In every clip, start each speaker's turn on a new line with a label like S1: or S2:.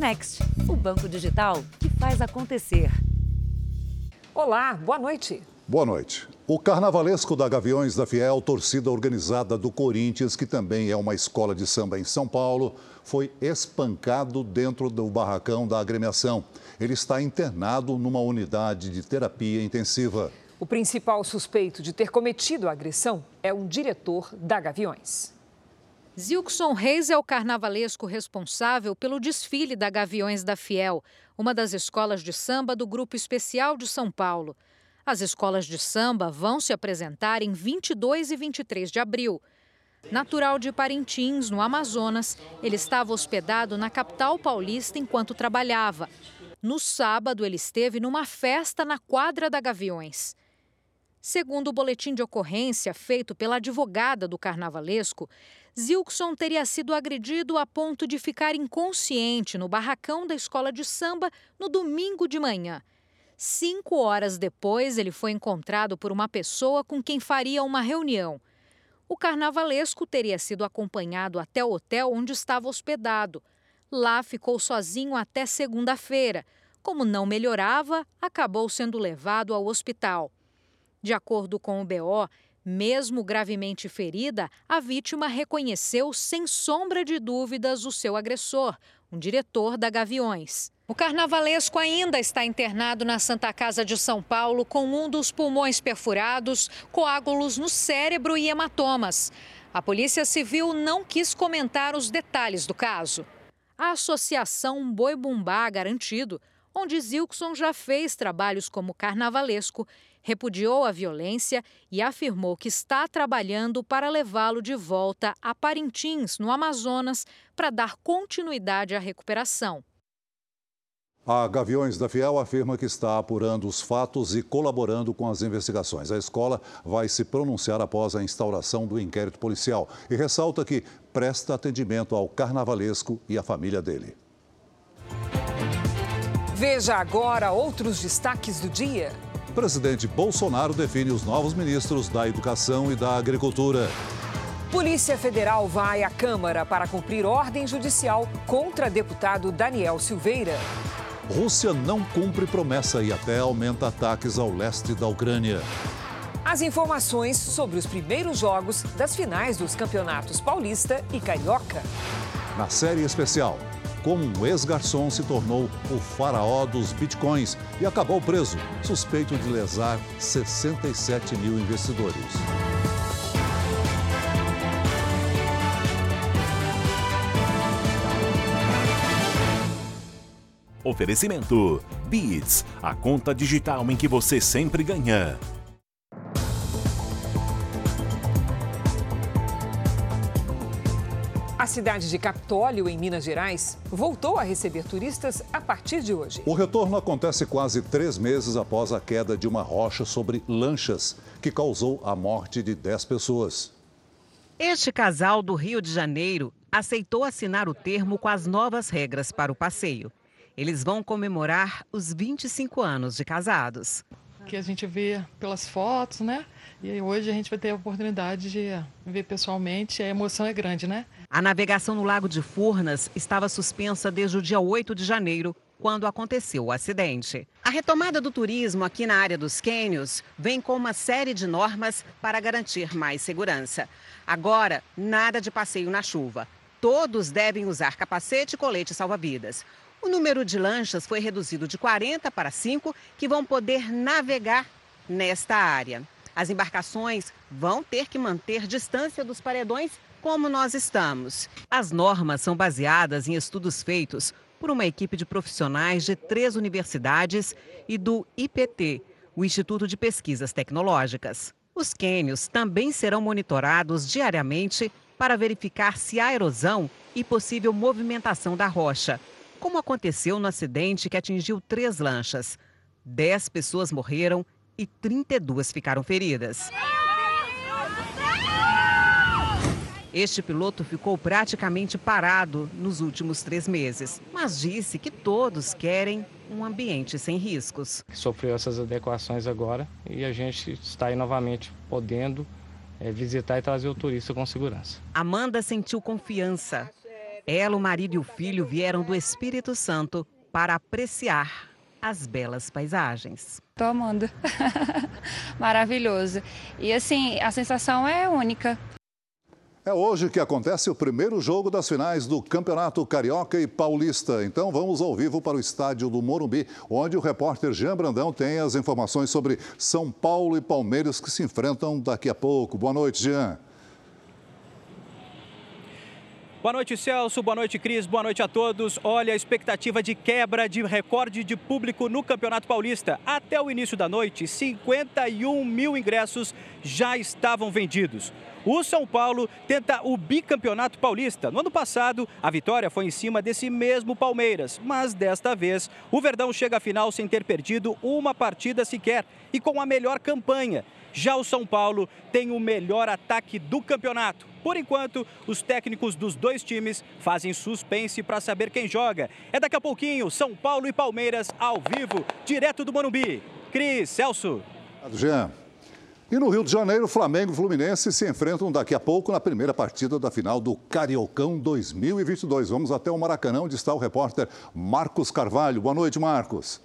S1: Next, o banco digital que faz acontecer.
S2: Olá, boa noite.
S3: Boa noite. O carnavalesco da Gaviões da Fiel, torcida organizada do Corinthians, que também é uma escola de samba em São Paulo, foi espancado dentro do barracão da agremiação. Ele está internado numa unidade de terapia intensiva.
S2: O principal suspeito de ter cometido a agressão é um diretor da Gaviões.
S4: Zilkson Reis é o carnavalesco responsável pelo desfile da Gaviões da Fiel, uma das escolas de samba do Grupo Especial de São Paulo. As escolas de samba vão se apresentar em 22 e 23 de abril. Natural de Parintins, no Amazonas, ele estava hospedado na capital paulista enquanto trabalhava. No sábado, ele esteve numa festa na quadra da Gaviões. Segundo o boletim de ocorrência feito pela advogada do carnavalesco, Zilkson teria sido agredido a ponto de ficar inconsciente no barracão da escola de samba no domingo de manhã. Cinco horas depois, ele foi encontrado por uma pessoa com quem faria uma reunião. O carnavalesco teria sido acompanhado até o hotel onde estava hospedado. Lá ficou sozinho até segunda-feira. Como não melhorava, acabou sendo levado ao hospital. De acordo com o BO, mesmo gravemente ferida, a vítima reconheceu sem sombra de dúvidas o seu agressor, um diretor da Gaviões. O carnavalesco ainda está internado na Santa Casa de São Paulo com um dos pulmões perfurados, coágulos no cérebro e hematomas. A Polícia Civil não quis comentar os detalhes do caso. A Associação Boi Bumbá Garantido, onde Zilkson já fez trabalhos como carnavalesco, repudiou a violência e afirmou que está trabalhando para levá-lo de volta a Parintins, no Amazonas, para dar continuidade à recuperação.
S3: A Gaviões da Fiel afirma que está apurando os fatos e colaborando com as investigações. A escola vai se pronunciar após a instauração do inquérito policial e ressalta que presta atendimento ao carnavalesco e à família dele.
S2: Veja agora outros destaques do dia.
S3: O presidente Bolsonaro define os novos ministros da Educação e da Agricultura.
S2: Polícia Federal vai à Câmara para cumprir ordem judicial contra deputado Daniel Silveira.
S3: Rússia não cumpre promessa e até aumenta ataques ao leste da Ucrânia.
S2: As informações sobre os primeiros jogos das finais dos campeonatos Paulista e Carioca.
S3: Na série especial, como um ex-garçom se tornou o faraó dos bitcoins e acabou preso, suspeito de lesar 67 mil investidores.
S5: Oferecimento: Beats, a conta digital em que você sempre ganha.
S2: A cidade de Capitólio, em Minas Gerais, voltou a receber turistas a partir de hoje.
S3: O retorno acontece quase três meses após a queda de uma rocha sobre lanchas, que causou a morte de 10 pessoas.
S6: Este casal do Rio de Janeiro aceitou assinar o termo com as novas regras para o passeio. Eles vão comemorar os 25 anos de casados.
S7: Que a gente vê pelas fotos, né? E hoje a gente vai ter a oportunidade de ver pessoalmente. A emoção é grande, né?
S6: A navegação no Lago de Furnas estava suspensa desde o dia 8 de janeiro, quando aconteceu o acidente. A retomada do turismo aqui na área dos cânions vem com uma série de normas para garantir mais segurança. Agora, nada de passeio na chuva. Todos devem usar capacete e colete salva-vidas. O número de lanchas foi reduzido de 40 para 5 que vão poder navegar nesta área. As embarcações vão ter que manter distância dos paredões como nós estamos. As normas são baseadas em estudos feitos por uma equipe de profissionais de três universidades e do IPT, o Instituto de Pesquisas Tecnológicas. Os quênios também serão monitorados diariamente para verificar se há erosão e possível movimentação da rocha como aconteceu no acidente que atingiu três lanchas. Dez pessoas morreram e 32 ficaram feridas. Este piloto ficou praticamente parado nos últimos três meses, mas disse que todos querem um ambiente sem riscos.
S8: Sofreu essas adequações agora e a gente está aí novamente podendo é, visitar e trazer o turista com segurança.
S6: Amanda sentiu confiança Ela, o marido e o filho vieram do Espírito Santo para apreciar as belas paisagens.
S9: Estou amando. Maravilhoso. E assim, a sensação é única.
S3: É hoje que acontece o primeiro jogo das finais do Campeonato Carioca e Paulista. Então vamos ao vivo para o estádio do Morumbi, onde o repórter Jean Brandão tem as informações sobre São Paulo e Palmeiras que se enfrentam daqui a pouco. Boa noite, Jean.
S10: Boa noite, Celso. Boa noite, Cris. Boa noite a todos. Olha a expectativa de quebra de recorde de público no Campeonato Paulista. Até o início da noite, 51 mil ingressos já estavam vendidos. O São Paulo tenta o bicampeonato paulista. No ano passado, a vitória foi em cima desse mesmo Palmeiras, mas desta vez o Verdão chega à final sem ter perdido uma partida sequer e com a melhor campanha. Já o São Paulo tem o melhor ataque do campeonato. Por enquanto, os técnicos dos dois times fazem suspense para saber quem joga. É daqui a pouquinho, São Paulo e Palmeiras ao vivo, direto do Morumbi. Cris, Celso.
S3: Jean. E no Rio de Janeiro, Flamengo e Fluminense se enfrentam daqui a pouco na primeira partida da final do Cariocão 2022. Vamos até o Maracanã, onde está o repórter Marcos Carvalho. Boa noite, Marcos.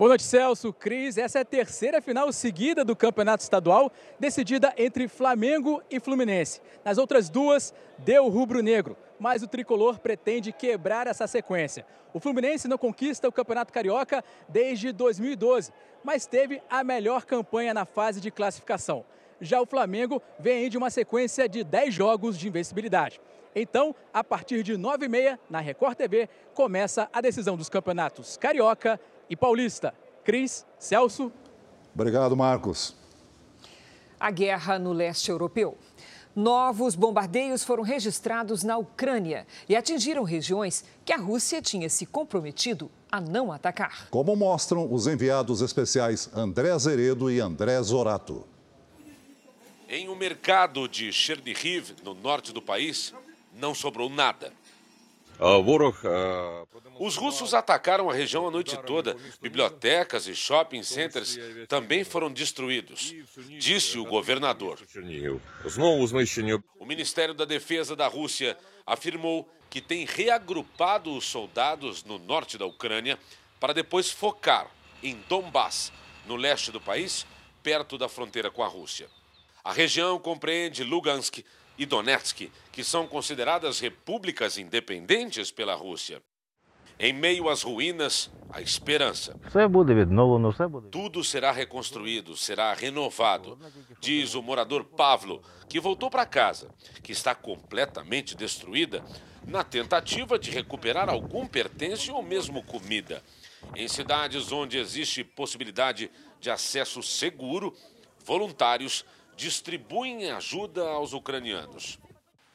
S11: Boa noite, Celso, Cris. Essa é a terceira final seguida do Campeonato Estadual, decidida entre Flamengo e Fluminense. Nas outras duas, deu rubro-negro, mas o tricolor pretende quebrar essa sequência. O Fluminense não conquista o Campeonato Carioca desde 2012, mas teve a melhor campanha na fase de classificação. Já o Flamengo vem de uma sequência de 10 jogos de invencibilidade. Então, a partir de 9h30, na Record TV, começa a decisão dos campeonatos Carioca e Paulista. Cris, Celso.
S3: Obrigado, Marcos.
S2: A guerra no leste europeu. Novos bombardeios foram registrados na Ucrânia e atingiram regiões que a Rússia tinha se comprometido a não atacar.
S3: Como mostram os enviados especiais André Zeredo e André Zorato.
S12: Em um mercado de Chernihiv, no norte do país, não sobrou nada. Os russos atacaram a região a noite toda. Bibliotecas e shopping centers também foram destruídos, disse o governador. O Ministério da Defesa da Rússia afirmou que tem reagrupado os soldados no norte da Ucrânia para depois focar em Donbass, no leste do país, perto da fronteira com a Rússia. A região compreende Lugansk, e Donetsk, que são consideradas repúblicas independentes pela Rússia. Em meio às ruínas, a esperança. Tudo será reconstruído, será renovado, diz o morador Pavlo, que voltou para casa, que está completamente destruída, na tentativa de recuperar algum pertence ou mesmo comida. Em cidades onde existe possibilidade de acesso seguro, voluntários distribuem ajuda aos ucranianos.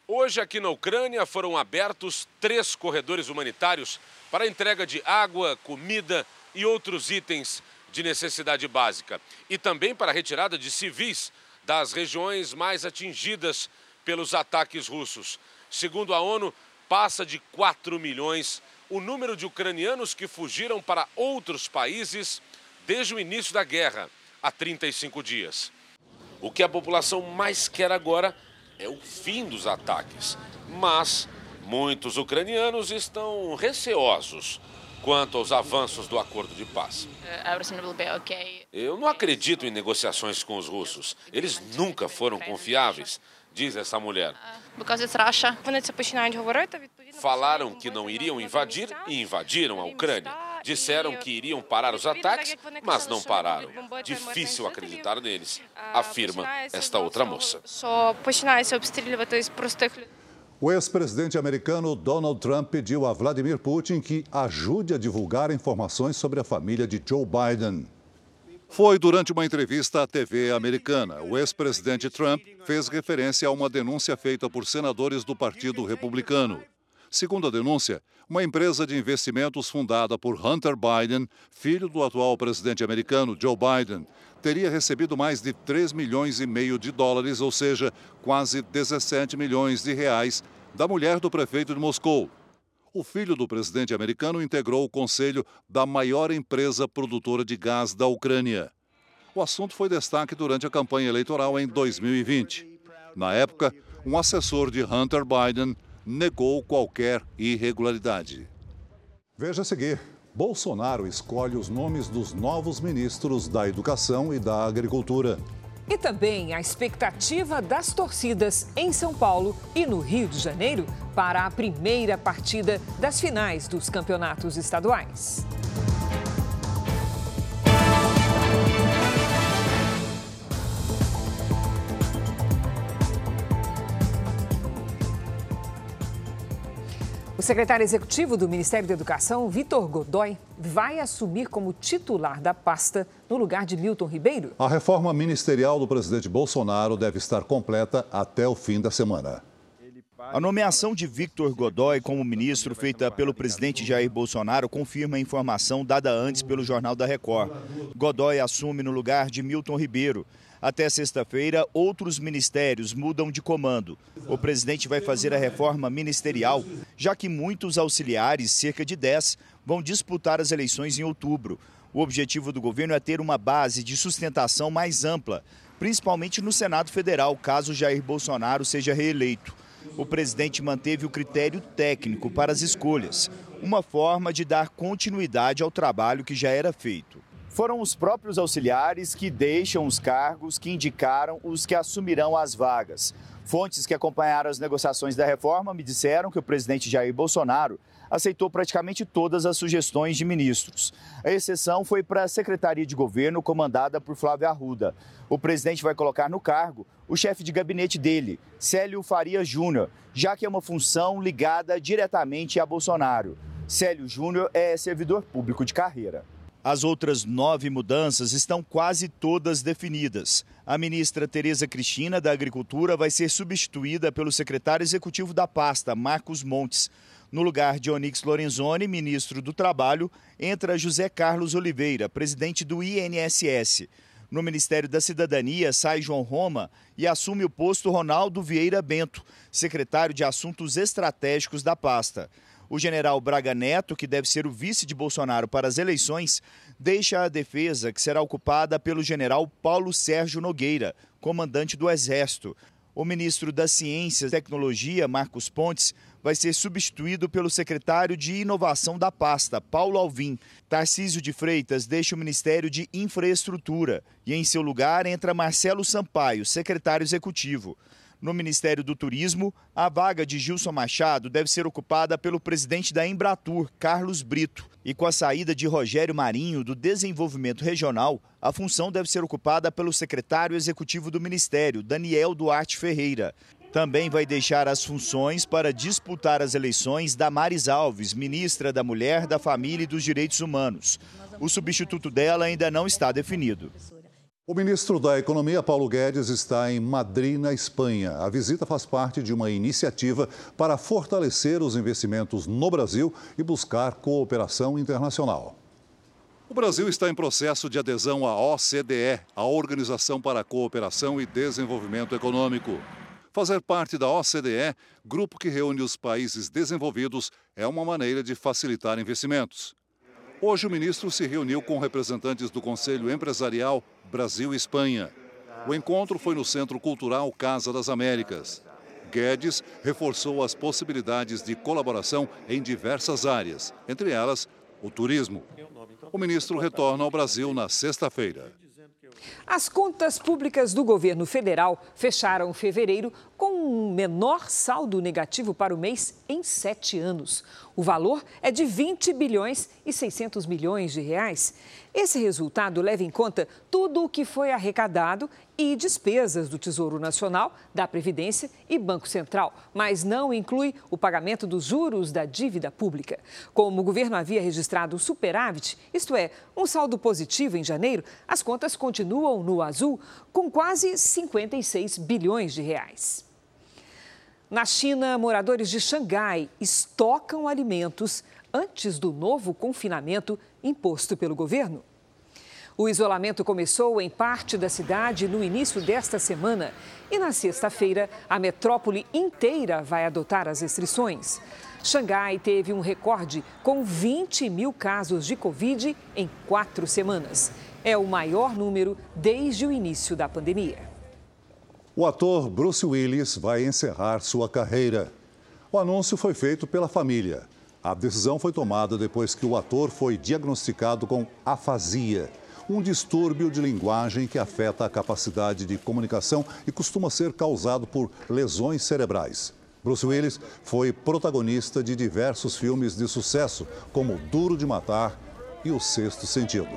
S12: Hoje, aqui na Ucrânia, foram abertos três corredores humanitários para entrega de água, comida e outros itens de necessidade básica. E também para a retirada de civis das regiões mais atingidas pelos ataques russos. Segundo a ONU, passa de 4 milhões o número de ucranianos que fugiram para outros países desde o início da guerra, há 35 dias. O que a população mais quer agora é o fim dos ataques. Mas muitos ucranianos estão receosos quanto aos avanços do acordo de paz. Eu não acredito em negociações com os russos. Eles nunca foram confiáveis, diz essa mulher. Falaram que não iriam invadir e invadiram a Ucrânia. Disseram que iriam parar os ataques, mas não pararam. Difícil acreditar neles, afirma esta outra moça.
S3: O ex-presidente americano Donald Trump pediu a Vladimir Putin que ajude a divulgar informações sobre a família de Joe Biden. Foi durante uma entrevista à TV americana. O ex-presidente Trump fez referência a uma denúncia feita por senadores do Partido Republicano. Segundo a denúncia, uma empresa de investimentos fundada por Hunter Biden, filho do atual presidente americano Joe Biden, teria recebido mais de 3 milhões e meio de dólares, ou seja, quase 17 milhões de reais, da mulher do prefeito de Moscou. O filho do presidente americano integrou o conselho da maior empresa produtora de gás da Ucrânia. O assunto foi destaque durante a campanha eleitoral em 2020. Na época, Um assessor de Hunter Biden negou qualquer irregularidade. Veja a seguir. Bolsonaro escolhe os nomes dos novos ministros da Educação e da Agricultura.
S2: E também a expectativa das torcidas em São Paulo e no Rio de Janeiro para a primeira partida das finais dos campeonatos estaduais. Secretário executivo do Ministério da Educação, Vitor Godoy, vai assumir como titular da pasta no lugar de Milton Ribeiro.
S3: A reforma ministerial do presidente Bolsonaro deve estar completa até o fim da semana.
S13: A nomeação de Victor Godoy como ministro, feita pelo presidente Jair Bolsonaro, confirma a informação dada antes pelo Jornal da Record. Godoy assume no lugar de Milton Ribeiro. Até sexta-feira, outros ministérios mudam de comando. O presidente vai fazer a reforma ministerial, já que muitos auxiliares, cerca de 10, vão disputar as eleições em outubro. O objetivo do governo é ter uma base de sustentação mais ampla, principalmente no Senado Federal, caso Jair Bolsonaro seja reeleito. O presidente manteve o critério técnico para as escolhas, uma forma de dar continuidade ao trabalho que já era feito. Foram os próprios auxiliares que deixam os cargos que indicaram os que assumirão as vagas. Fontes que acompanharam as negociações da reforma me disseram que o presidente Jair Bolsonaro aceitou praticamente todas as sugestões de ministros. A exceção foi para a Secretaria de Governo, comandada por Flávio Arruda. O presidente vai colocar no cargo o chefe de gabinete dele, Célio Faria Júnior, já que é uma função ligada diretamente a Bolsonaro. Célio Júnior é servidor público de carreira. As outras nove mudanças estão quase todas definidas. A ministra Tereza Cristina, da Agricultura, vai ser substituída pelo secretário executivo da pasta, Marcos Montes. No lugar de Onix Lorenzoni, ministro do Trabalho, entra José Carlos Oliveira, presidente do INSS. No Ministério da Cidadania, sai João Roma e assume o posto Ronaldo Vieira Bento, secretário de Assuntos Estratégicos da pasta. O general Braga Neto, que deve ser o vice de Bolsonaro para as eleições, deixa a defesa, que será ocupada pelo general Paulo Sérgio Nogueira, comandante do Exército. O ministro da Ciência e Tecnologia, Marcos Pontes, vai ser substituído pelo secretário de Inovação da pasta, Paulo Alvim. Tarcísio de Freitas deixa o Ministério de Infraestrutura e, em seu lugar, entra Marcelo Sampaio, secretário executivo. No Ministério do Turismo, a vaga de Gilson Machado deve ser ocupada pelo presidente da Embratur, Carlos Brito. E com a saída de Rogério Marinho do Desenvolvimento Regional, a função deve ser ocupada pelo secretário executivo do Ministério, Daniel Duarte Ferreira. Também vai deixar as funções para disputar as eleições Damares Alves, ministra da Mulher, da Família e dos Direitos Humanos. O substituto dela ainda não está definido.
S3: O ministro da Economia, Paulo Guedes, está em Madrid, na Espanha. A visita faz parte de uma iniciativa para fortalecer os investimentos no Brasil e buscar cooperação internacional. O Brasil está em processo de adesão à OCDE, a Organização para a Cooperação e Desenvolvimento Econômico. Fazer parte da OCDE, grupo que reúne os países desenvolvidos, é uma maneira de facilitar investimentos. Hoje, o ministro se reuniu com representantes do Conselho Empresarial Brasil e Espanha. O encontro foi no Centro Cultural Casa das Américas. Guedes reforçou as possibilidades de colaboração em diversas áreas, entre elas o turismo. O ministro retorna ao Brasil na sexta-feira.
S2: As contas públicas do governo federal fecharam fevereiro com um menor saldo negativo para o mês em sete anos. O valor é de 20 bilhões e 600 milhões de reais. Esse resultado leva em conta tudo o que foi arrecadado e despesas do Tesouro Nacional, da Previdência e Banco Central, mas não inclui o pagamento dos juros da dívida pública. Como o governo havia registrado superávit, isto é, um saldo positivo em janeiro, as contas continuam no azul, com quase 56 bilhões de reais. Na China, moradores de Xangai estocam alimentos antes do novo confinamento imposto pelo governo. O isolamento começou em parte da cidade no início desta semana e na sexta-feira a metrópole inteira vai adotar as restrições. Xangai teve um recorde com 20 mil casos de Covid em quatro semanas. É o maior número desde o início da pandemia.
S3: O ator Bruce Willis vai encerrar sua carreira. O anúncio foi feito pela família. A decisão foi tomada depois que o ator foi diagnosticado com afasia, um distúrbio de linguagem que afeta a capacidade de comunicação e costuma ser causado por lesões cerebrais. Bruce Willis foi protagonista de diversos filmes de sucesso, como Duro de Matar e O Sexto Sentido.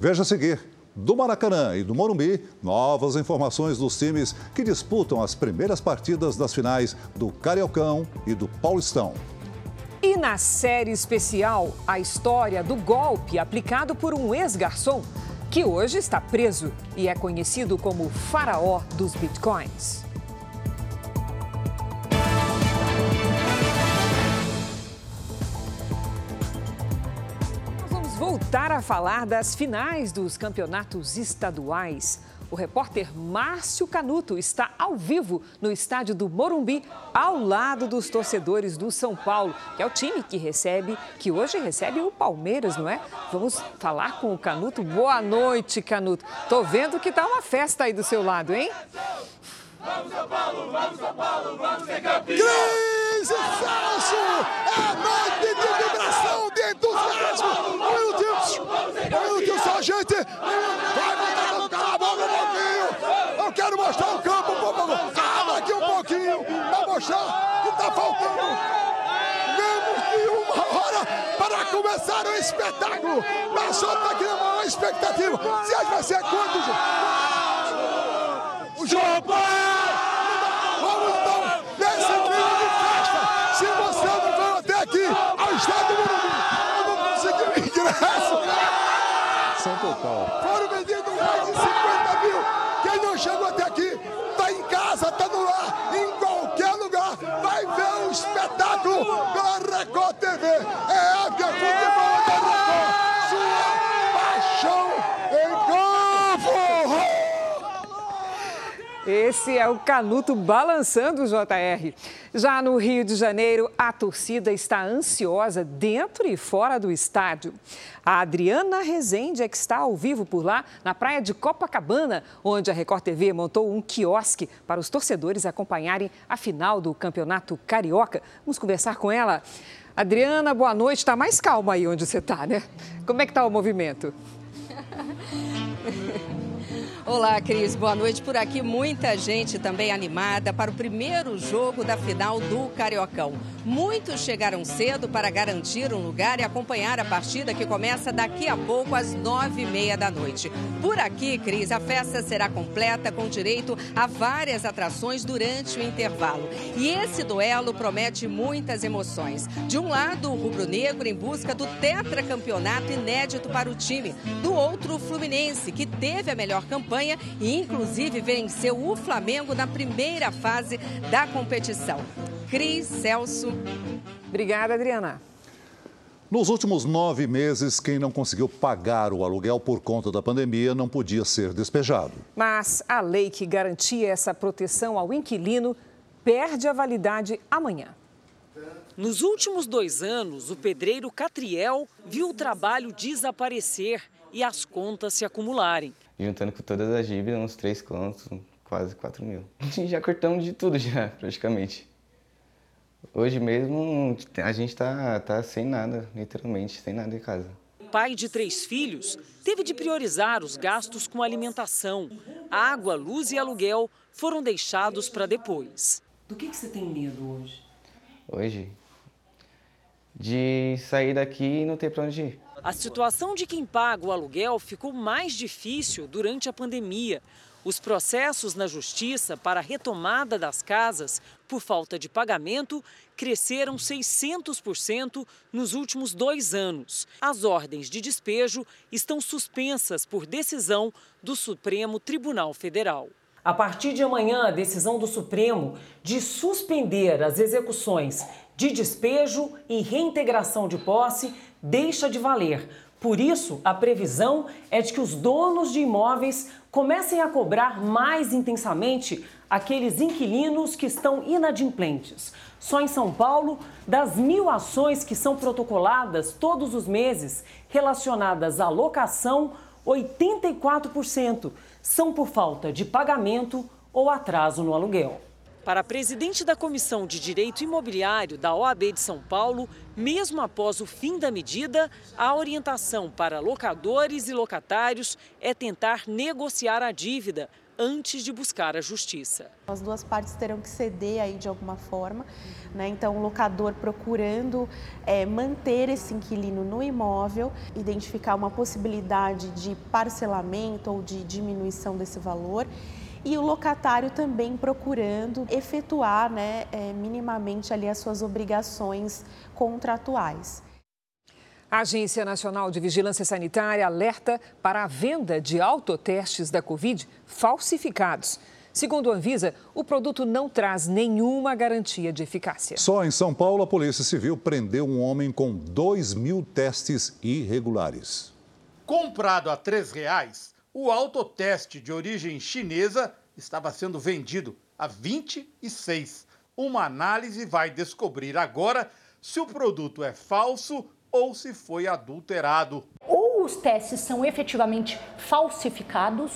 S3: Veja a seguir do Maracanã e do Morumbi, novas informações dos times que disputam as primeiras partidas das finais do Cariocão e do Paulistão.
S2: E na série especial, a história do golpe aplicado por um ex-garçom que hoje está preso e é conhecido como faraó dos bitcoins. Voltar a falar das finais dos campeonatos estaduais. O repórter Márcio Canuto está ao vivo no estádio do Morumbi, ao lado dos torcedores do São Paulo, que é o time que recebe, que hoje recebe o Palmeiras, não é? Vamos falar com o Canuto. Boa noite, Canuto. Tô vendo que tá uma festa aí do seu lado, hein?
S14: Vamos São Paulo, vamos São Paulo, vamos ser campeão! Cris Celso! É noite de vibração, de entusiasmo! Meu Deus! Meu Deus, sargento! Vai botar a boca um pouquinho! Eu quero mostrar o campo, favor! Calma aqui um pouquinho pra mostrar que tá faltando menos de uma hora para começar o espetáculo! Mas só tá aqui na maior expectativa! Se vai ser quantos? O João Paulo! Vamos então nesse clima de festa! Se você não veio até aqui, ao estádio do Morumbi, eu não consegui ingresso!
S3: São total.
S14: Foram vendidos mais de 50 mil! Quem não chegou até aqui, tá em casa, tá no lar, em qualquer lugar, vai ver o espetáculo pela Record TV! É Ávia Futebol da Record! Sua paixão em campo!
S2: Esse é o Canuto balançando o JR. Já no Rio de Janeiro, a torcida está ansiosa dentro e fora do estádio. A Adriana Rezende é que está ao vivo por lá, na praia de Copacabana, onde a Record TV montou um quiosque para os torcedores acompanharem a final do Campeonato Carioca. Vamos conversar com ela. Adriana, boa noite. Está mais calma aí onde você está, né? Como é que está o movimento?
S15: Olá, Cris. Boa noite. Por aqui, muita gente também animada para o primeiro jogo da final do Cariocão. Muitos chegaram cedo para garantir um lugar e acompanhar a partida que começa daqui a pouco, às nove e meia da noite. Por aqui, Cris, a festa será completa com direito a várias atrações durante o intervalo. E esse duelo promete muitas emoções. De um lado, o rubro-negro em busca do tetracampeonato inédito para o time. Do outro, o Fluminense, que teve a melhor campanha e, inclusive, venceu o Flamengo na primeira fase da competição. Cris Celso.
S2: Obrigada, Adriana.
S3: Nos últimos nove meses, quem não conseguiu pagar o aluguel por conta da pandemia não podia ser despejado.
S2: Mas a lei que garantia essa proteção ao inquilino perde a validade amanhã.
S16: Nos últimos dois anos, o pedreiro Catriel viu o trabalho desaparecer e as contas se acumularem.
S17: Juntando com todas as dívidas, uns três contos, quase 4 mil. Já cortamos de tudo já, praticamente. Hoje mesmo a gente tá, tá sem nada, literalmente, sem nada em casa.
S16: Pai de três filhos, teve de priorizar os gastos com alimentação. Água, luz e aluguel foram deixados para depois.
S18: Do que, que você tem medo hoje?
S17: Hoje? De sair daqui e não ter para onde ir.
S16: A situação de quem paga o aluguel ficou mais difícil durante a pandemia. Os processos na justiça para a retomada das casas por falta de pagamento cresceram 600% nos últimos dois anos. As ordens de despejo estão suspensas por decisão do Supremo Tribunal Federal.
S18: A partir de amanhã, a decisão do Supremo de suspender as execuções de despejo e reintegração de posse deixa de valer. Por isso, a previsão é de que os donos de imóveis comecem a cobrar mais intensamente aqueles inquilinos que estão inadimplentes. Só em São Paulo, das mil ações que são protocoladas todos os meses relacionadas à locação, 84% são por falta de pagamento ou atraso no aluguel.
S16: Para a presidente da Comissão de Direito Imobiliário da OAB de São Paulo, mesmo após o fim da medida, a orientação para locadores e locatários é tentar negociar a dívida antes de buscar a justiça.
S19: As duas partes terão que ceder aí de alguma forma, né? Então, o locador procurando é, manter esse inquilino no imóvel, identificar uma possibilidade de parcelamento ou de diminuição desse valor e o locatário também procurando efetuar né, é, minimamente ali as suas obrigações contratuais.
S2: A Agência Nacional de Vigilância Sanitária alerta para a venda de autotestes da Covid falsificados. Segundo a Anvisa, o produto não traz nenhuma garantia de eficácia.
S3: Só em São Paulo, a Polícia Civil prendeu um homem com 2 mil testes irregulares.
S20: Comprado a R$ 3,00, o autoteste de origem chinesa estava sendo vendido a 26. Uma análise vai descobrir agora se o produto é falso ou se foi adulterado.
S21: Ou os testes são efetivamente falsificados,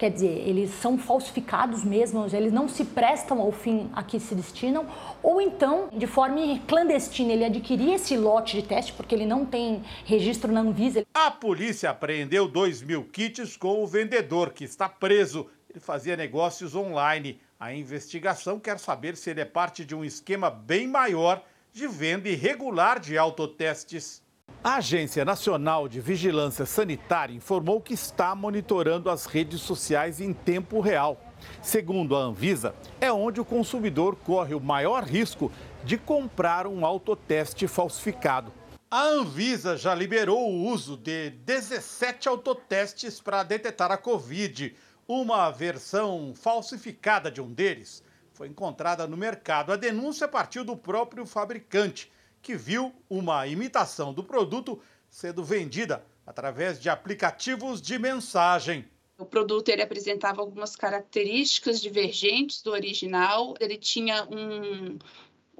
S21: quer dizer, eles são falsificados mesmo, eles não se prestam ao fim a que se destinam, ou então, de forma clandestina, ele adquiria esse lote de teste porque ele não tem registro na Anvisa.
S20: A polícia apreendeu 2 mil kits com o vendedor, que está preso. Ele fazia negócios online. A investigação quer saber se ele é parte de um esquema bem maior de venda irregular de autotestes. A Agência Nacional de Vigilância Sanitária informou que está monitorando as redes sociais em tempo real. Segundo a Anvisa, é onde o consumidor corre o maior risco de comprar um autoteste falsificado. A Anvisa já liberou o uso de 17 autotestes para detectar a Covid. Uma versão falsificada de um deles foi encontrada no mercado. A denúncia partiu do próprio fabricante, que viu uma imitação do produto sendo vendida através de aplicativos de mensagem.
S22: O produto ele apresentava algumas características divergentes do original. Ele tinha um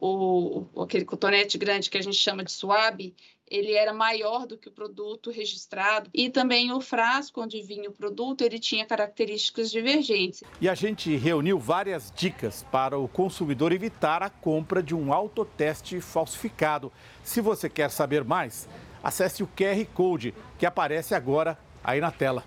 S22: o, aquele cotonete grande que a gente chama de suave, ele era maior do que o produto registrado e também o frasco onde vinha o produto, ele tinha características divergentes.
S20: E a gente reuniu várias dicas para o consumidor evitar a compra de um autoteste falsificado. Se você quer saber mais, acesse o QR Code que aparece agora aí na tela.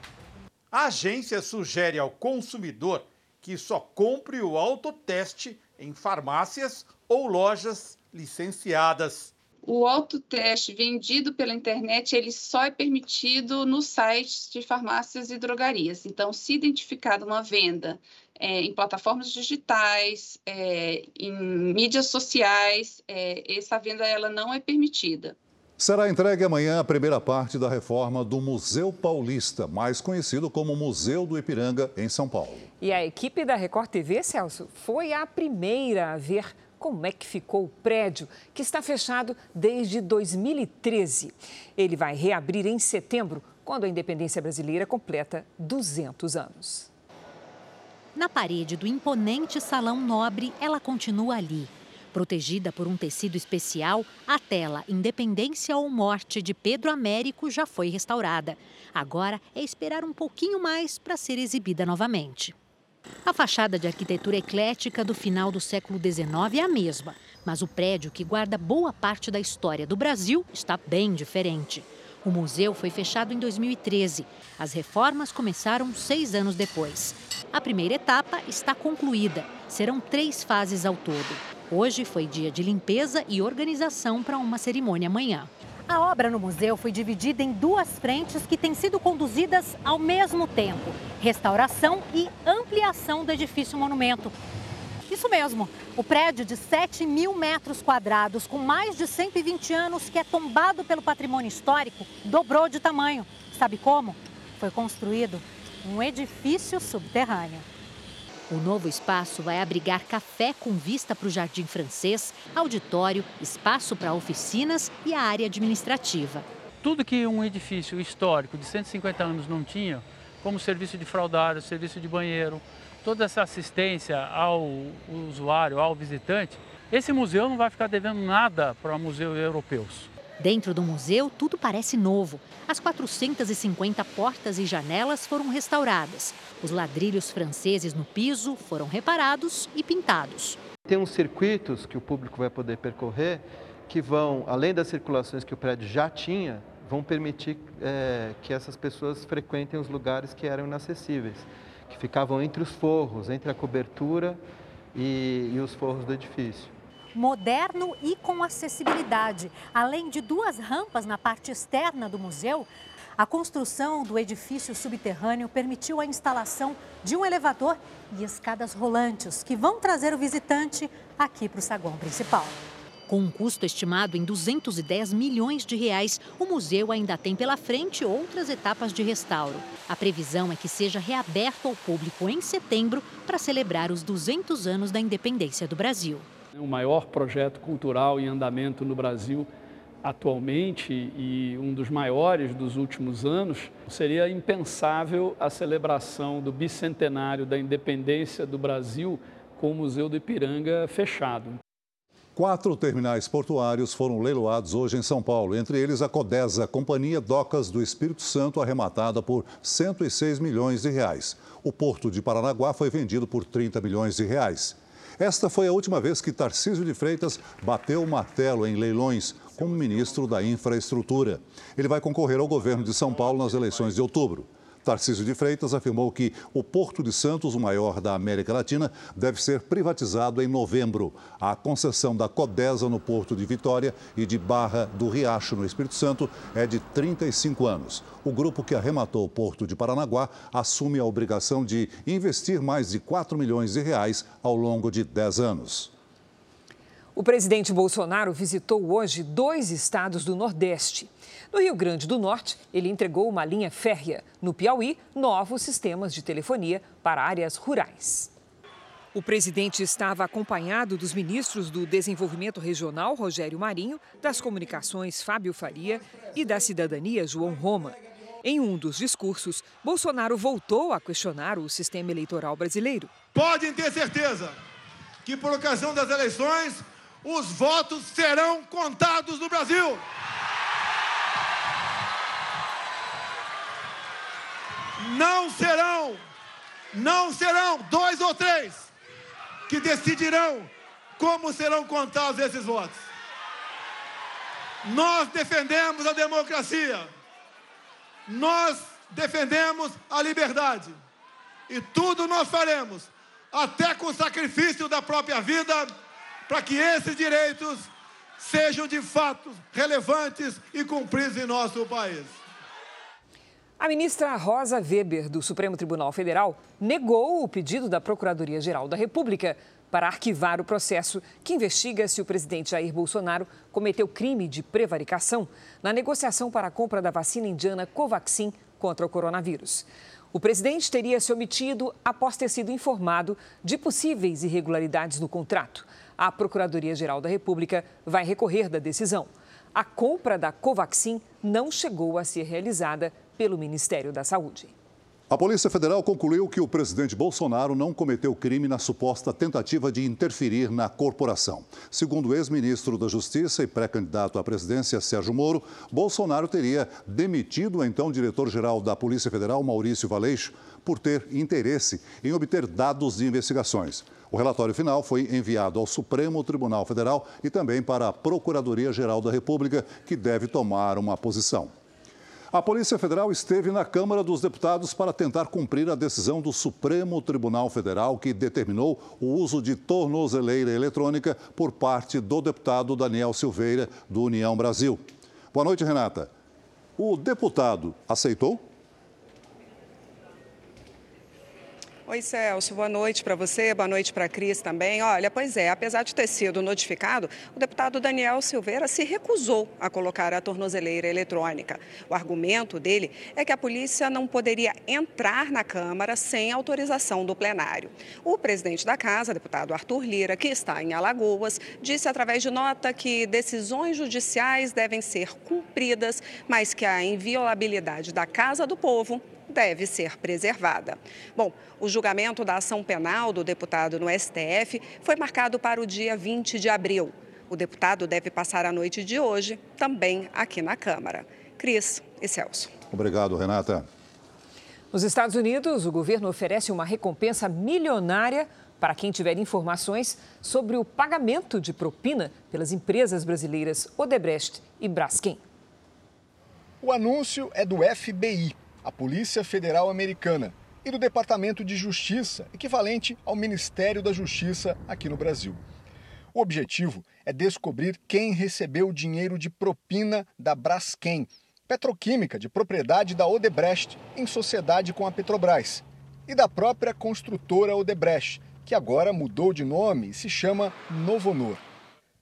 S20: A agência sugere ao consumidor que só compre o autoteste em farmácias ou lojas licenciadas.
S22: O autoteste vendido pela internet, ele só é permitido nos sites de farmácias e drogarias. Então, se identificado uma venda é, em plataformas digitais, é, em mídias sociais, é, essa venda ela não é permitida.
S3: Será entregue amanhã a primeira parte da reforma do Museu Paulista, mais conhecido como Museu do Ipiranga, em São Paulo.
S2: E a equipe da Record TV, Celso, foi a primeira a ver como é que ficou o prédio, que está fechado desde 2013. Ele vai reabrir em setembro, quando a independência brasileira completa 200 anos.
S23: Na parede do imponente Salão Nobre, ela continua ali. Protegida por um tecido especial, a tela Independência ou Morte de Pedro Américo já foi restaurada. Agora é esperar um pouquinho mais para ser exibida novamente. A fachada de arquitetura eclética do final do século XIX é a mesma, mas o prédio que guarda boa parte da história do Brasil está bem diferente. O museu foi fechado em 2013. As reformas começaram seis anos depois. A primeira etapa está concluída. Serão três fases ao todo. Hoje foi dia de limpeza e organização para uma cerimônia amanhã. A obra no museu foi dividida em duas frentes que têm sido conduzidas ao mesmo tempo: restauração e ampliação do edifício monumento. Isso mesmo, o prédio de 7 mil metros quadrados, com mais de 120 anos, que é tombado pelo patrimônio histórico, dobrou de tamanho. Sabe como? Foi construído um edifício subterrâneo. O novo espaço vai abrigar café com vista para o Jardim Francês, auditório, espaço para oficinas e a área administrativa.
S8: Tudo que um edifício histórico de 150 anos não tinha, como serviço de fraldário, serviço de banheiro, toda essa assistência ao usuário, ao visitante, esse museu não vai ficar devendo nada para museus europeus.
S23: Dentro do museu, tudo parece novo. As 450 portas e janelas foram restauradas. Os ladrilhos franceses no piso foram reparados e pintados.
S24: Tem uns circuitos que o público vai poder percorrer que vão, além das circulações que o prédio já tinha, vão permitir é, que essas pessoas frequentem os lugares que eram inacessíveis, que ficavam entre os forros, entre a cobertura e, e os forros do edifício
S23: moderno e com acessibilidade. Além de duas rampas na parte externa do museu, a construção do edifício subterrâneo permitiu a instalação de um elevador e escadas rolantes que vão trazer o visitante aqui para o saguão principal. Com um custo estimado em 210 milhões de reais, o museu ainda tem pela frente outras etapas de restauro. A previsão é que seja reaberto ao público em setembro para celebrar os 200 anos da independência do Brasil.
S25: O maior projeto cultural em andamento no Brasil atualmente e um dos maiores dos últimos anos, seria impensável a celebração do bicentenário da independência do Brasil com o Museu do Ipiranga fechado.
S3: Quatro terminais portuários foram leiloados hoje em São Paulo, entre eles a Codesa, Companhia Docas do Espírito Santo, arrematada por 106 milhões de reais. O porto de Paranaguá foi vendido por 30 milhões de reais. Esta foi a última vez que Tarcísio de Freitas bateu o martelo em leilões como ministro da Infraestrutura. Ele vai concorrer ao governo de São Paulo nas eleições de outubro. Tarcísio de Freitas afirmou que o Porto de Santos, o maior da América Latina, deve ser privatizado em novembro. A concessão da Codesa no Porto de Vitória e de Barra do Riacho, no Espírito Santo, é de 35 anos. O grupo que arrematou o Porto de Paranaguá assume a obrigação de investir mais de 4 milhões de reais ao longo de 10 anos.
S2: O presidente Bolsonaro visitou hoje dois estados do Nordeste. No Rio Grande do Norte, ele entregou uma linha férrea. No Piauí, novos sistemas de telefonia para áreas rurais. O presidente estava acompanhado dos ministros do Desenvolvimento Regional, Rogério Marinho, das Comunicações, Fábio Faria, e da Cidadania, João Roma. Em um dos discursos, Bolsonaro voltou a questionar o sistema eleitoral brasileiro.
S26: Podem ter certeza que, por ocasião das eleições, os votos serão contados no Brasil. Não serão, não serão dois ou três que decidirão como serão contados esses votos. Nós defendemos a democracia, nós defendemos a liberdade e tudo nós faremos, até com o sacrifício da própria vida, para que esses direitos sejam de fato relevantes e cumpridos em nosso país.
S2: A ministra Rosa Weber, do Supremo Tribunal Federal, negou o pedido da Procuradoria-Geral da República para arquivar o processo que investiga se o presidente Jair Bolsonaro cometeu crime de prevaricação na negociação para a compra da vacina indiana Covaxin contra o coronavírus. O presidente teria se omitido após ter sido informado de possíveis irregularidades no contrato. A Procuradoria-Geral da República vai recorrer da decisão. A compra da Covaxin não chegou a ser realizada pelo Ministério da Saúde.
S3: A Polícia Federal concluiu que o presidente Bolsonaro não cometeu crime na suposta tentativa de interferir na corporação. Segundo o ex-ministro da Justiça e pré-candidato à presidência, Sérgio Moro, Bolsonaro teria demitido o então diretor-geral da Polícia Federal, Maurício Valeixo, por ter interesse em obter dados de investigações. O relatório final foi enviado ao Supremo Tribunal Federal e também para a Procuradoria-Geral da República, que deve tomar uma posição. A Polícia Federal esteve na Câmara dos Deputados para tentar cumprir a decisão do Supremo Tribunal Federal que determinou o uso de tornozeleira eletrônica por parte do deputado Daniel Silveira, do União Brasil. Boa noite, Renata. O deputado aceitou?
S27: Oi, Celso, boa noite para você, boa noite para a Cris também. Olha, pois é, apesar de ter sido notificado, o deputado Daniel Silveira se recusou a colocar a tornozeleira eletrônica. O argumento dele é que a polícia não poderia entrar na Câmara sem autorização do plenário. O presidente da Casa, deputado Arthur Lira, que está em Alagoas, disse através de nota que decisões judiciais devem ser cumpridas, mas que a inviolabilidade da Casa do Povo deve ser preservada. Bom, o julgamento da ação penal do deputado no STF foi marcado para o dia 20 de abril. O O deputado deve passar a noite de hoje também aqui na Câmara. Cris e Celso.
S3: Obrigado, Renata.
S2: Nos Estados Unidos, o governo oferece uma recompensa milionária para quem tiver informações sobre o pagamento de propina pelas empresas brasileiras Odebrecht e Braskem.
S28: O anúncio é do FBI, a Polícia Federal Americana, e do Departamento de Justiça, equivalente ao Ministério da Justiça aqui no Brasil. O objetivo é descobrir quem recebeu o dinheiro de propina da Braskem, petroquímica de propriedade da Odebrecht, em sociedade com a Petrobras, e da própria construtora Odebrecht, que agora mudou de nome e se chama Novonor.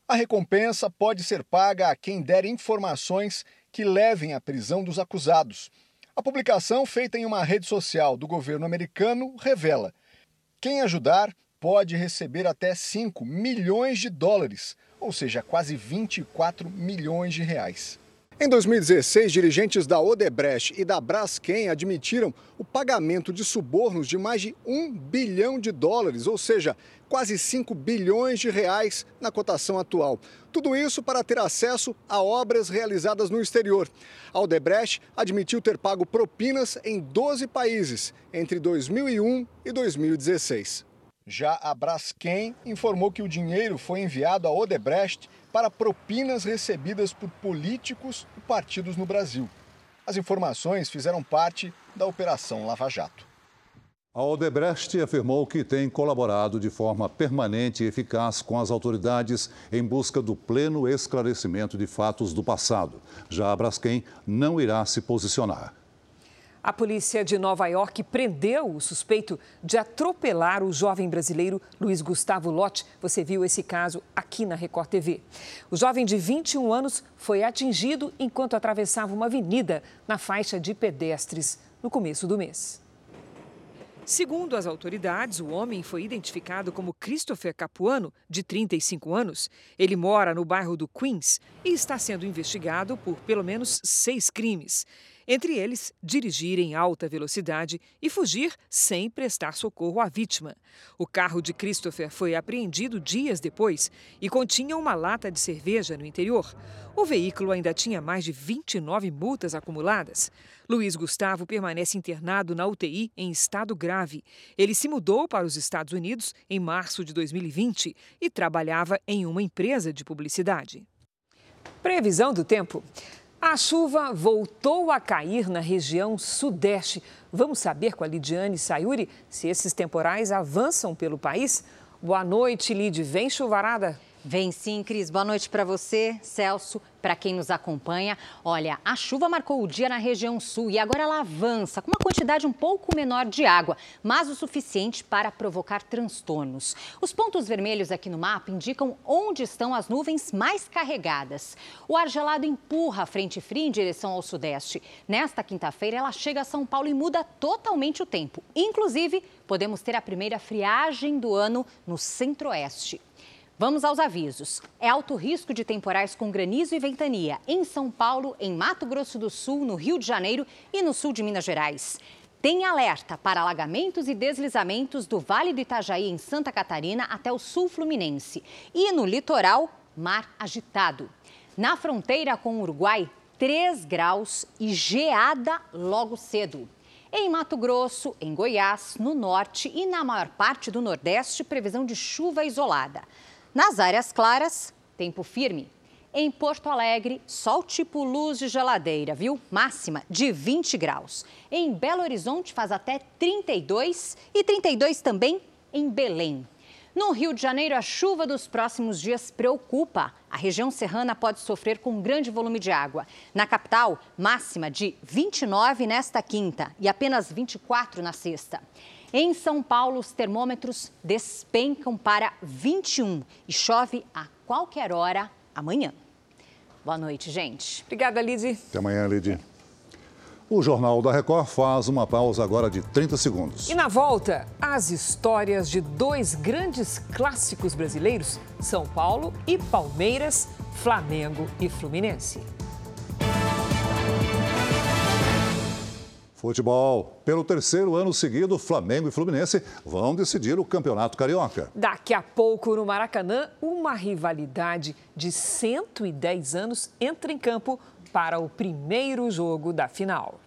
S28: A recompensa pode ser paga a quem der informações que levem à prisão dos acusados. A publicação, feita em uma rede social do governo americano, revela: quem ajudar pode receber até 5 milhões de dólares, ou seja, quase 24 milhões de reais. Em 2016, dirigentes da Odebrecht e da Braskem admitiram o pagamento de subornos de mais de 1 bilhão de dólares, ou seja, quase 5 bilhões de reais na cotação atual. Tudo isso para ter acesso a obras realizadas no exterior. A Odebrecht admitiu ter pago propinas em 12 países entre 2001 e 2016. Já a Braskem informou que o dinheiro foi enviado à Odebrecht para propinas recebidas por políticos e partidos no Brasil. As informações fizeram parte da Operação Lava Jato.
S3: A Odebrecht afirmou que tem colaborado de forma permanente e eficaz com as autoridades em busca do pleno esclarecimento de fatos do passado. Já a Braskem não irá se posicionar.
S2: A polícia de Nova York prendeu o suspeito de atropelar o jovem brasileiro Luiz Gustavo Lotti. Você viu esse caso aqui na Record TV. O jovem de 21 anos foi atingido enquanto atravessava uma avenida na faixa de pedestres no começo do mês. Segundo as autoridades, o homem foi identificado como Christopher Capuano, de 35 anos. Ele mora no bairro do Queens e está sendo investigado por pelo menos seis crimes. Entre eles, dirigir em alta velocidade e fugir sem prestar socorro à vítima. O carro de Christopher foi apreendido dias depois e continha uma lata de cerveja no interior. O veículo ainda tinha mais de 29 multas acumuladas. Luiz Gustavo permanece internado na UTI em estado grave. Ele se mudou para os Estados Unidos em março de 2020 e trabalhava em uma empresa de publicidade. Previsão do tempo. A chuva voltou a cair na região sudeste. Vamos saber com a Lidiane Sayuri se esses temporais avançam pelo país? Boa noite, Lid. Vem chuvarada?
S29: Vem sim, Cris. Boa noite para você, Celso, para quem nos acompanha. Olha, a chuva marcou o dia na região sul e agora ela avança com uma quantidade um pouco menor de água, mas o suficiente para provocar transtornos. Os pontos vermelhos aqui no mapa indicam onde estão as nuvens mais carregadas. O ar gelado empurra a frente fria em direção ao sudeste. Nesta quinta-feira, ela chega a São Paulo e muda totalmente o tempo. Inclusive, podemos ter a primeira friagem do ano no centro-oeste. Vamos aos avisos. É alto risco de temporais com granizo e ventania em São Paulo, em Mato Grosso do Sul, no Rio de Janeiro e no sul de Minas Gerais. Tem alerta para alagamentos e deslizamentos do Vale do Itajaí, em Santa Catarina, até o sul fluminense. E no litoral, mar agitado. Na fronteira com o Uruguai, 3 graus e geada logo cedo. Em Mato Grosso, em Goiás, no norte e na maior parte do Nordeste, previsão de chuva isolada. Nas áreas claras, tempo firme. Em Porto Alegre, sol tipo luz de geladeira, viu? Máxima de 20 graus. Em Belo Horizonte faz até 32 e 32 também em Belém. No Rio de Janeiro, a chuva dos próximos dias preocupa. A região serrana pode sofrer com grande volume de água. Na capital, máxima de 29 nesta quinta e apenas 24 na sexta. Em São Paulo, os termômetros despencam para 21 e chove a qualquer hora amanhã. Boa noite, gente.
S2: Obrigada, Lidy.
S3: Até amanhã, Lidy. O Jornal da Record faz uma pausa agora de 30 segundos.
S2: E na volta, as histórias de dois grandes clássicos brasileiros: São Paulo e Palmeiras, Flamengo e Fluminense.
S3: Futebol. Pelo terceiro ano seguido, Flamengo e Fluminense vão decidir o Campeonato Carioca.
S2: Daqui a pouco, no Maracanã, uma rivalidade de 110 anos entra em campo para o primeiro jogo da final.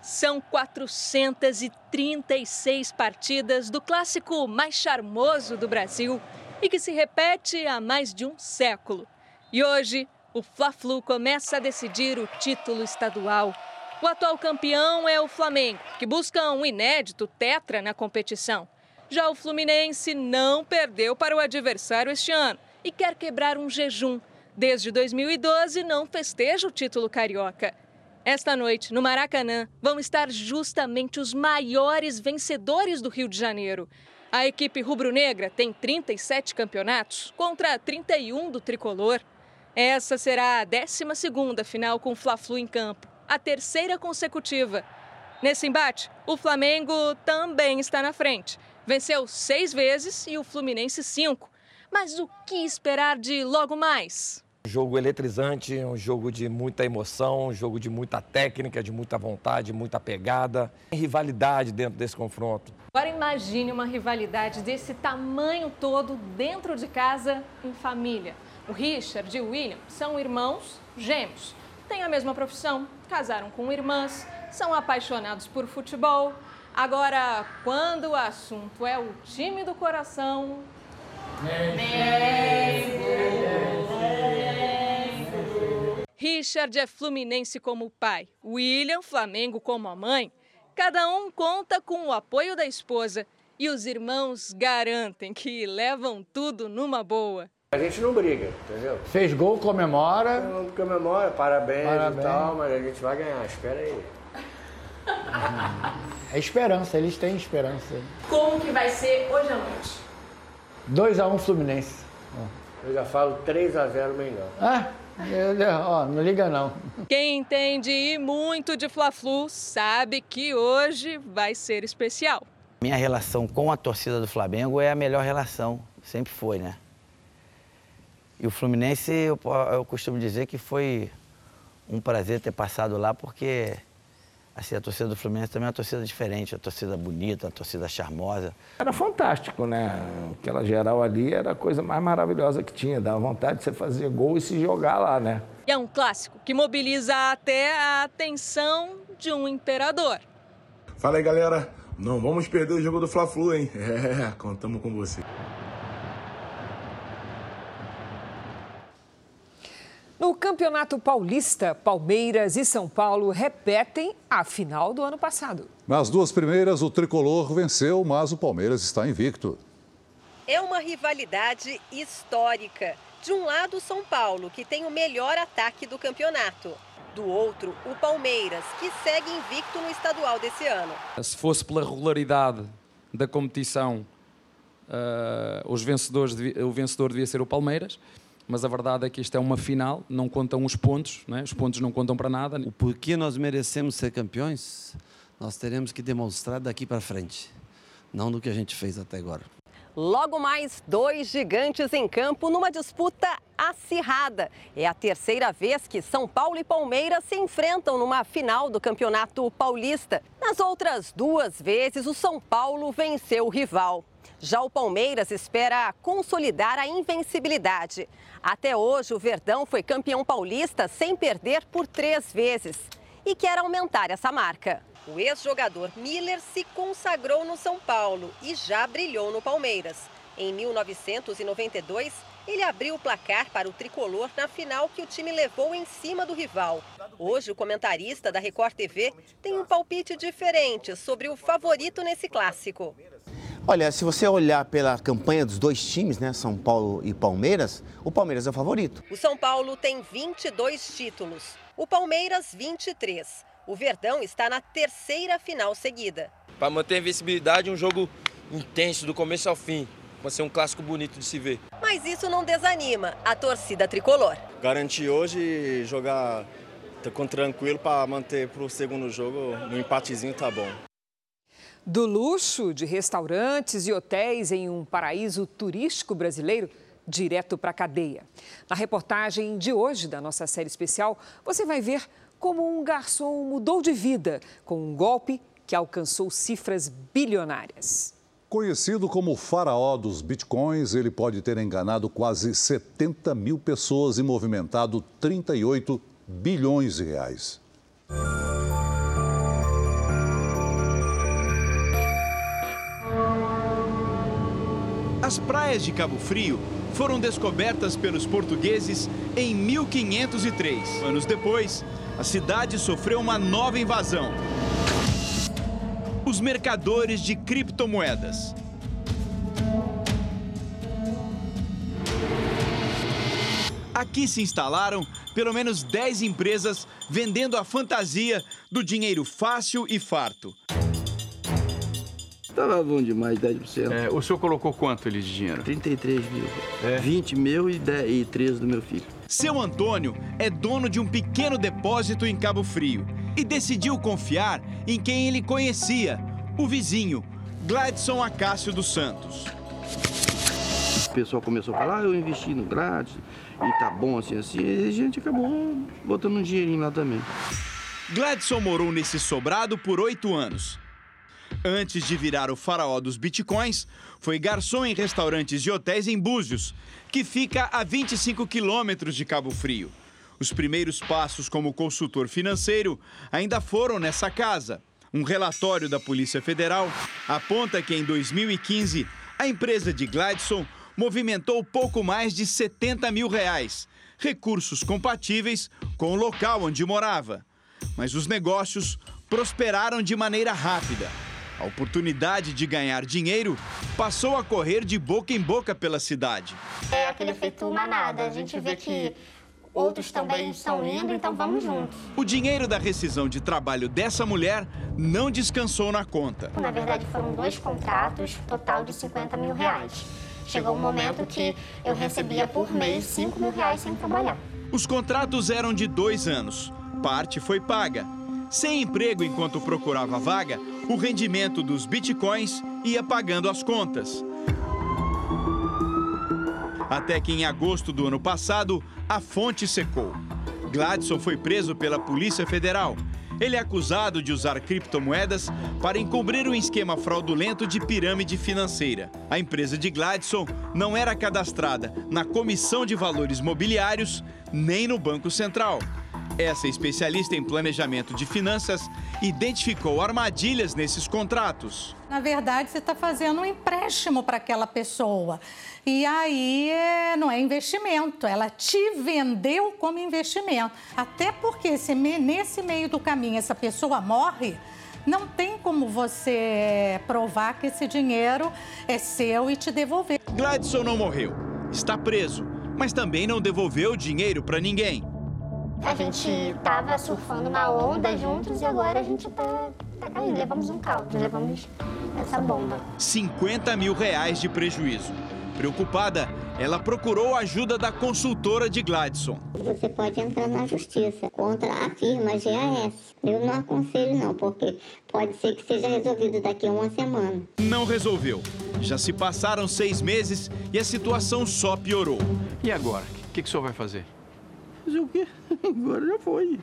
S30: São 436 partidas do clássico mais charmoso do Brasil e que se repete há mais de um século. E hoje, o Fla-Flu começa a decidir o título estadual o atual campeão é o Flamengo, que busca um inédito tetra na competição. Já o Fluminense não perdeu para o adversário este ano e quer quebrar um jejum. Desde 2012 não festeja o título carioca. Esta noite, no Maracanã, vão estar justamente os maiores vencedores do Rio de Janeiro. A equipe rubro-negra tem 37 campeonatos contra 31 do tricolor. Essa será a 12ª final com Fla-Flu em campo a terceira consecutiva. Nesse embate, o Flamengo também está na frente. Venceu seis vezes e o Fluminense cinco. Mas o que esperar de logo mais?
S31: Um jogo eletrizante, um jogo de muita emoção, um jogo de muita técnica, de muita vontade, muita pegada. Tem rivalidade dentro desse confronto.
S30: Agora imagine uma rivalidade desse tamanho todo dentro de casa, em família. O Richard e o William são irmãos gêmeos têm a mesma profissão, casaram com irmãs, são apaixonados por futebol. Agora, quando o assunto é o time do coração. Richard é fluminense como o pai, William, Flamengo como a mãe. Cada um conta com o apoio da esposa e os irmãos garantem que levam tudo numa boa.
S32: A gente não briga, entendeu?
S33: Fez gol, comemora.
S32: Não, comemora, parabéns, parabéns, e tal, mas a gente vai ganhar, espera aí.
S33: É esperança, eles têm esperança.
S30: Como que vai ser hoje à noite?
S33: 2x1 um Fluminense.
S32: Eu já falo 3x0 Mengão.
S33: Ah, ó, não liga não.
S30: Quem entende e muito de Fla-Flu sabe que hoje vai ser especial.
S34: Minha relação com a torcida do Flamengo é a melhor relação, sempre foi, né? E o Fluminense, eu, eu costumo dizer que foi um prazer ter passado lá, porque assim, a torcida do Fluminense também é uma torcida diferente, uma torcida bonita, uma torcida charmosa.
S33: Era fantástico, né? Aquela geral ali era a coisa mais maravilhosa que tinha, dava vontade de você fazer gol e se jogar lá, né?
S30: E é um clássico que mobiliza até a atenção de um imperador.
S35: Fala aí, galera. Não vamos perder o jogo do Fla-Flu, hein? É, contamos com você.
S2: No Campeonato Paulista, Palmeiras e São Paulo repetem a final do ano passado.
S3: Nas duas primeiras, o tricolor venceu, mas o Palmeiras está invicto.
S36: É uma rivalidade histórica. De um lado, São Paulo, que tem o melhor ataque do campeonato. Do outro, o Palmeiras, que segue invicto no estadual desse ano.
S37: Se fosse pela regularidade da competição, uh, os vencedores, o vencedor devia ser o Palmeiras mas a verdade é que isto é uma final, não contam os pontos, né? os pontos não contam para nada.
S38: O porquê nós merecemos ser campeões, nós teremos que demonstrar daqui para frente, não do que a gente fez até agora.
S36: Logo mais, dois gigantes em campo numa disputa acirrada. É a terceira vez que São Paulo e Palmeiras se enfrentam numa final do Campeonato Paulista. Nas outras duas vezes, o São Paulo venceu o rival. Já o Palmeiras espera consolidar a invencibilidade. Até hoje, o Verdão foi campeão paulista sem perder por três vezes e quer aumentar essa marca. O ex-jogador Miller se consagrou no São Paulo e já brilhou no Palmeiras. Em 1992, ele abriu o placar para o tricolor na final que o time levou em cima do rival. Hoje, o comentarista da Record TV tem um palpite diferente sobre o favorito nesse clássico.
S39: Olha, se você olhar pela campanha dos dois times, né, São Paulo e Palmeiras, o Palmeiras é o favorito.
S36: O São Paulo tem 22 títulos, o Palmeiras 23. O Verdão está na terceira final seguida.
S40: Para manter a invencibilidade, um jogo intenso do começo ao fim. Vai ser um clássico bonito de se ver.
S36: Mas isso não desanima a torcida tricolor.
S41: Garantir hoje jogar com tranquilo para manter para o segundo jogo, no empatezinho tá bom.
S2: Do luxo de restaurantes e hotéis em um paraíso turístico brasileiro, direto para a cadeia. Na reportagem de hoje da nossa série especial, você vai ver como um garçom mudou de vida com um golpe que alcançou cifras bilionárias.
S3: Conhecido como o faraó dos bitcoins, ele pode ter enganado quase 70 mil pessoas e movimentado 38 bilhões de reais.
S13: As praias de Cabo Frio foram descobertas pelos portugueses em 1503. Anos depois, a cidade sofreu uma nova invasão. Os mercadores de criptomoedas. Aqui se instalaram pelo menos 10 empresas vendendo a fantasia do dinheiro fácil e farto.
S42: Tava bom demais, 10%.
S13: É, o senhor colocou quanto ali de dinheiro?
S42: 33 mil. É. 20 meu e, 10, e 13 do meu filho.
S13: Seu Antônio é dono de um pequeno depósito em Cabo Frio e decidiu confiar em quem ele conhecia, o vizinho, Gladson Acácio dos Santos.
S42: O pessoal começou a falar, ah, eu investi no Gladson e tá bom assim, assim, e a gente acabou botando um dinheirinho lá também.
S13: Gladson morou nesse sobrado por oito anos. Antes de virar o faraó dos bitcoins, foi garçom em restaurantes e hotéis em Búzios, que fica a 25 quilômetros de Cabo Frio. Os primeiros passos como consultor financeiro ainda foram nessa casa. Um relatório da Polícia Federal aponta que em 2015 a empresa de Gladson movimentou pouco mais de 70 mil reais, recursos compatíveis com o local onde morava. Mas os negócios prosperaram de maneira rápida. A oportunidade de ganhar dinheiro passou a correr de boca em boca pela cidade.
S43: É aquele efeito manada. A gente vê que outros também estão indo, então vamos juntos.
S13: O dinheiro da rescisão de trabalho dessa mulher não descansou na conta.
S43: Na verdade, foram dois contratos, total de 50 mil reais. Chegou um momento que eu recebia por mês 5 mil reais sem trabalhar.
S13: Os contratos eram de dois anos. Parte foi paga. Sem emprego enquanto procurava vaga, o rendimento dos bitcoins ia pagando as contas. Até que em agosto do ano passado, a fonte secou. Gladson foi preso pela Polícia Federal. Ele é acusado de usar criptomoedas para encobrir um esquema fraudulento de pirâmide financeira. A empresa de Gladson não era cadastrada na Comissão de Valores Mobiliários nem no Banco Central. Essa especialista em planejamento de finanças identificou armadilhas nesses contratos.
S44: Na verdade, você está fazendo um empréstimo para aquela pessoa. E aí é, não é investimento, ela te vendeu como investimento. Até porque se nesse meio do caminho essa pessoa morre, não tem como você provar que esse dinheiro é seu e te devolver.
S13: Gladson não morreu, está preso, mas também não devolveu dinheiro para ninguém.
S43: A gente estava surfando uma onda juntos e agora a gente está tá caindo. Levamos um caldo, levamos essa bomba.
S13: 50 mil reais de prejuízo. Preocupada, ela procurou a ajuda da consultora de Gladson.
S43: Você pode entrar na justiça contra a firma GAS. Eu não aconselho não, porque pode ser que seja resolvido daqui a uma semana.
S13: Não resolveu. Já se passaram seis meses e a situação só piorou. E agora? O que, que o senhor vai fazer?
S42: Fazer o quê? Agora já foi.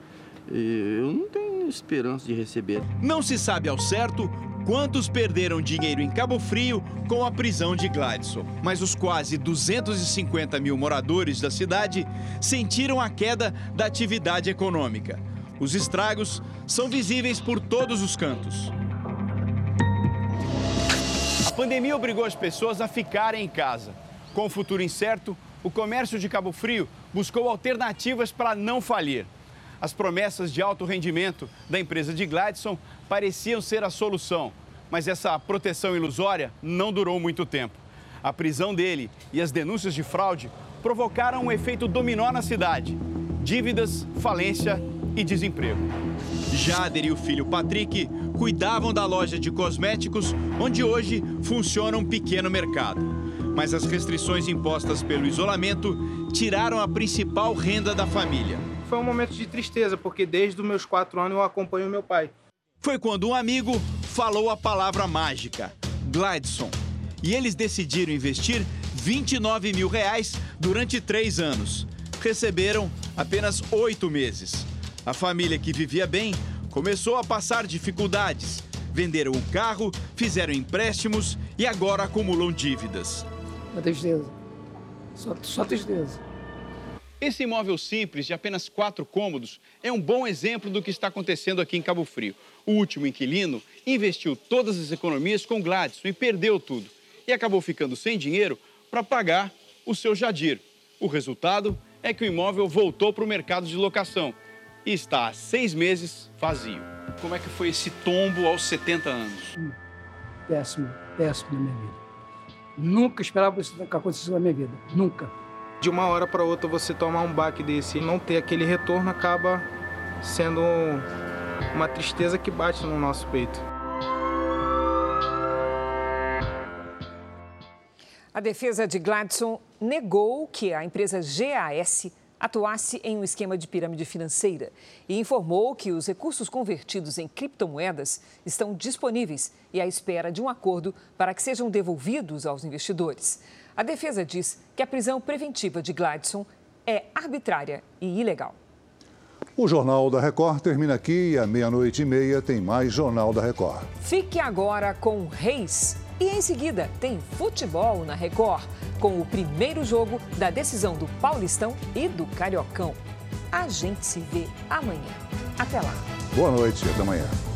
S42: Eu não tenho esperança de receber.
S13: Não se sabe ao certo quantos perderam dinheiro em Cabo Frio com a prisão de Gladson. Mas os quase 250 mil moradores da cidade sentiram a queda da atividade econômica. Os estragos são visíveis por todos os cantos. A pandemia obrigou as pessoas a ficarem em casa. Com o futuro incerto, o comércio de Cabo Frio buscou alternativas para não falir. As promessas de alto rendimento da empresa de Gladson pareciam ser a solução, mas essa proteção ilusória não durou muito tempo. A prisão dele e as denúncias de fraude provocaram um efeito dominó na cidade: dívidas, falência e desemprego. Jader e o filho Patrick cuidavam da loja de cosméticos, onde hoje funciona um pequeno mercado mas as restrições impostas pelo isolamento tiraram a principal renda da família.
S45: Foi um momento de tristeza, porque desde os meus quatro anos eu acompanho meu pai.
S13: Foi quando um amigo falou a palavra mágica, Gladson. E eles decidiram investir 29 mil reais durante três anos. Receberam apenas oito meses. A família que vivia bem começou a passar dificuldades. Venderam o carro, fizeram empréstimos e agora acumulam dívidas.
S46: É tristeza. Só, só tristeza.
S13: Esse imóvel simples, de apenas quatro cômodos, é um bom exemplo do que está acontecendo aqui em Cabo Frio. O último inquilino investiu todas as economias com Gladson e perdeu tudo. E acabou ficando sem dinheiro para pagar o seu Jadir. O resultado é que o imóvel voltou para o mercado de locação e está há seis meses vazio. Como é que foi esse tombo aos 70 anos?
S46: Péssimo, péssimo na minha vida. Nunca esperava isso acontecer na minha vida, nunca.
S45: De uma hora para outra você tomar um baque desse e não ter aquele retorno acaba sendo uma tristeza que bate no nosso peito.
S2: A defesa de Gladson negou que a empresa GAS atuasse em um esquema de pirâmide financeira e informou que os recursos convertidos em criptomoedas estão disponíveis e à espera de um acordo para que sejam devolvidos aos investidores. A defesa diz que a prisão preventiva de Gladson é arbitrária e ilegal.
S3: O Jornal da Record termina aqui e à meia-noite e meia tem mais Jornal da Record.
S2: Fique agora com Reis. E em seguida tem futebol na Record, com o primeiro jogo da decisão do Paulistão e do Cariocão. A gente se vê amanhã. Até lá.
S3: Boa noite, até amanhã.